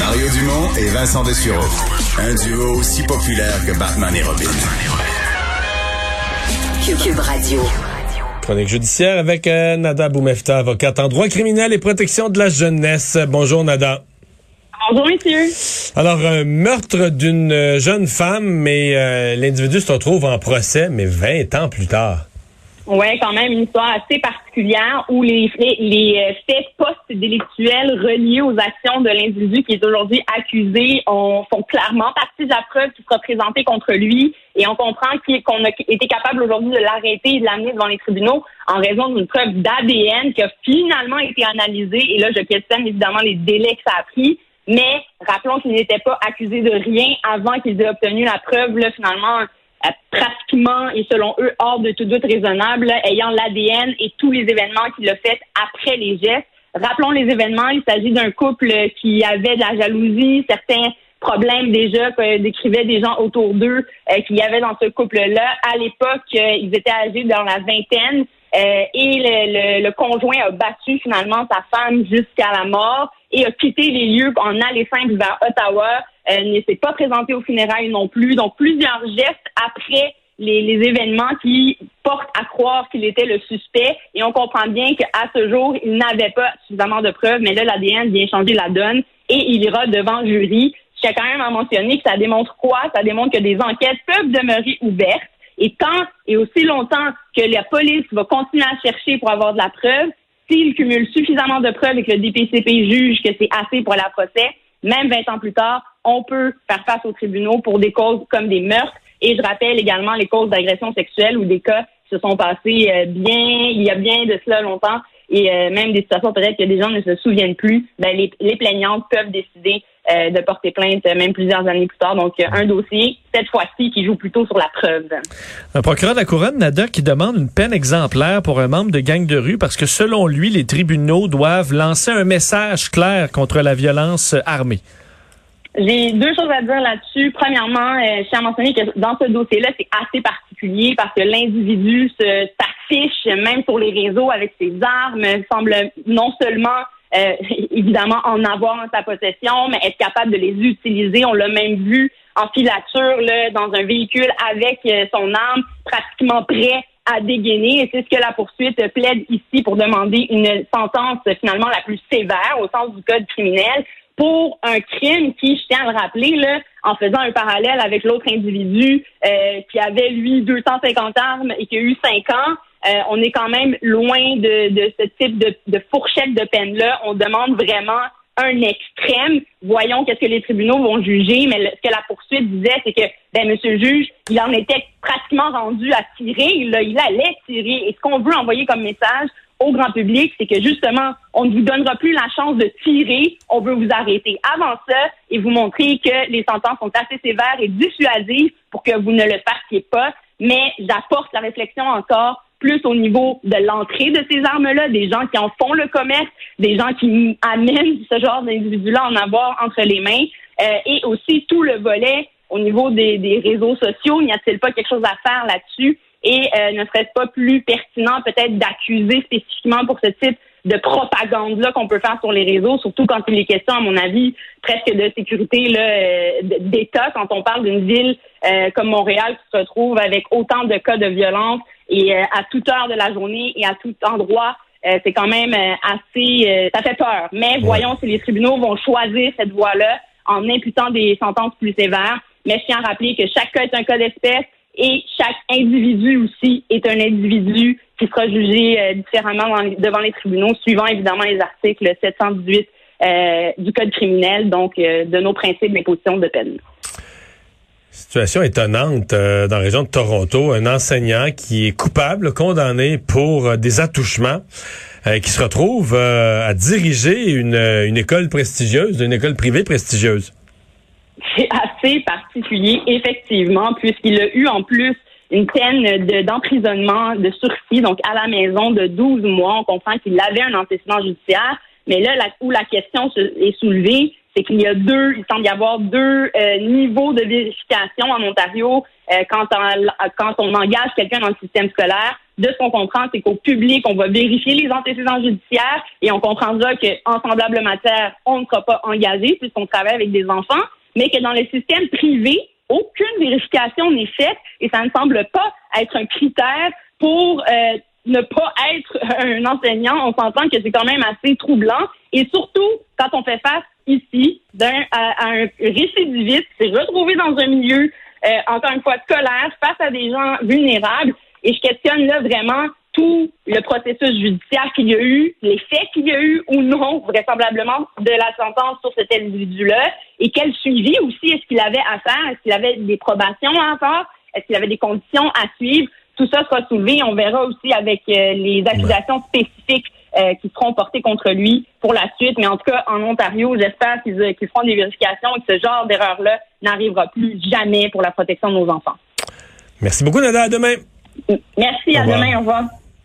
Mario Dumont et Vincent Dessureau. Un duo aussi populaire que Batman et Robin. Cube Radio. Chronique judiciaire avec euh, Nada Boumefta, avocate en droit criminel et protection de la jeunesse. Bonjour Nada. Bonjour, messieurs. Alors, un meurtre d'une euh, jeune femme, mais euh, l'individu se retrouve en procès, mais 20 ans plus tard. Oui, quand même une histoire assez particulière où les les euh, faits post-délictuels reliés aux actions de l'individu qui est aujourd'hui accusé ont, font clairement partie de la preuve qui sera présentée contre lui. Et on comprend qu'on a été capable aujourd'hui de l'arrêter et de l'amener devant les tribunaux en raison d'une preuve d'ADN qui a finalement été analysée. Et là je questionne évidemment les délais que ça a pris. Mais rappelons qu'il n'était pas accusé de rien avant qu'ils aient obtenu la preuve. Là finalement pratiquement et selon eux hors de tout doute raisonnable, ayant l'ADN et tous les événements qu'il a fait après les gestes. Rappelons les événements, il s'agit d'un couple qui avait de la jalousie, certains problèmes déjà que décrivaient des gens autour d'eux euh, qu'il y avait dans ce couple-là. À l'époque, euh, ils étaient âgés dans la vingtaine euh, et le, le, conjoint a battu finalement sa femme jusqu'à la mort et a quitté les lieux en aller simple vers Ottawa elle ne s'est pas présentée aux funérailles non plus. Donc, plusieurs gestes après les, événements qui portent à croire qu'il était le suspect. Et on comprend bien qu'à ce jour, il n'avait pas suffisamment de preuves. Mais là, l'ADN vient changer la donne et il ira devant le jury. Je tiens quand même à mentionner que ça démontre quoi? Ça démontre que des enquêtes peuvent demeurer ouvertes. Et tant et aussi longtemps que la police va continuer à chercher pour avoir de la preuve, s'il cumule suffisamment de preuves et que le DPCP juge que c'est assez pour la procès, même 20 ans plus tard, on peut faire face aux tribunaux pour des causes comme des meurtres. Et je rappelle également les causes d'agression sexuelle ou des cas qui se sont passés euh, bien, il y a bien de cela longtemps, et euh, même des situations peut-être que des gens ne se souviennent plus, ben, les, plaignantes peuvent décider euh, de porter plainte même plusieurs années plus tard. Donc, un dossier, cette fois-ci, qui joue plutôt sur la preuve. Un procureur de la Couronne, Nada, qui demande une peine exemplaire pour un membre de gang de rue parce que, selon lui, les tribunaux doivent lancer un message clair contre la violence armée. J'ai deux choses à dire là-dessus. Premièrement, euh, je tiens à mentionner que dans ce dossier-là, c'est assez particulier parce que l'individu s'affiche même sur les réseaux avec ses armes, semble non seulement euh, évidemment en avoir en sa possession, mais être capable de les utiliser. On l'a même vu en filature là, dans un véhicule avec euh, son arme, pratiquement prêt à dégainer. Et c'est ce que la poursuite plaide ici pour demander une sentence finalement la plus sévère au sens du code criminel pour un crime qui, je tiens à le rappeler, là, en faisant un parallèle avec l'autre individu euh, qui avait, lui, 250 armes et qui a eu 5 ans, euh, on est quand même loin de, ce type de, de fourchette de peine-là. On demande vraiment un extrême. Voyons qu'est-ce que les tribunaux vont juger, mais ce que la poursuite disait, c'est que, ben, monsieur le juge, il en était pratiquement rendu à tirer. Il allait tirer. Et ce qu'on veut envoyer comme message au grand public, c'est que justement, on ne vous donnera plus la chance de tirer, on veut vous arrêter avant ça et vous montrer que les sentences sont assez sévères et dissuasives pour que vous ne le fassiez pas. Mais j'apporte la réflexion encore plus au niveau de l'entrée de ces armes-là, des gens qui en font le commerce, des gens qui amènent ce genre d'individus-là en avoir entre les mains, euh, et aussi tout le volet au niveau des, des réseaux sociaux. N'y a-t-il pas quelque chose à faire là-dessus? Et euh, ne serait-ce pas plus pertinent peut-être d'accuser spécifiquement pour ce type de propagande-là qu'on peut faire sur les réseaux, surtout quand il est question, à mon avis, presque de sécurité là, euh, d'État, quand on parle d'une ville euh, comme Montréal qui se retrouve avec autant de cas de violence et à toute heure de la journée et à tout endroit. c'est quand même assez... ça fait peur. Mais voyons si les tribunaux vont choisir cette voie-là en imputant des sentences plus sévères. Mais je tiens à rappeler que chaque cas est un cas d'espèce et chaque individu aussi est un individu qui sera jugé euh, différemment devant les tribunaux, suivant évidemment les articles 718 euh, du Code criminel, donc euh, de nos principes d'imposition de peine. Situation étonnante dans la région de Toronto, un enseignant qui est coupable, condamné pour des attouchements, qui se retrouve à diriger une, une école prestigieuse, une école privée prestigieuse. C'est assez particulier, effectivement, puisqu'il a eu en plus une peine d'emprisonnement de, sursis, donc à la maison de 12 mois. On comprend qu'il avait un antécédent judiciaire. Mais là, où la question est soulevée, c'est qu'il y a deux, il semble y avoir deux euh, niveaux de vérification en Ontario euh, quand, on, quand on engage quelqu'un dans le système scolaire. De ce qu'on comprend, c'est qu'au public, on va vérifier les antécédents judiciaires et on comprendra qu'en semblable matière, on ne sera pas engagé puisqu'on travaille avec des enfants, mais que dans le système privé, aucune vérification n'est faite et ça ne semble pas être un critère pour euh, ne pas être un enseignant. On s'entend que c'est quand même assez troublant et surtout quand on fait face ici d'un à, un récidiviste s'est retrouvé dans un milieu euh, encore une fois scolaire face à des gens vulnérables et je questionne là vraiment tout le processus judiciaire qu'il y a eu, les faits qu'il y a eu ou non, vraisemblablement, de la sentence sur cet individu-là, et quel suivi aussi? Est-ce qu'il avait à faire, est-ce qu'il avait des probations à faire, est-ce qu'il avait des conditions à suivre? Tout ça sera soulevé. On verra aussi avec euh, les accusations spécifiques euh, qui seront portées contre lui pour la suite. Mais en tout cas, en Ontario, j'espère qu'ils euh, feront des vérifications et que ce genre d'erreur-là n'arrivera plus jamais pour la protection de nos enfants. Merci beaucoup, Nada. À demain. Merci. à demain. Au revoir.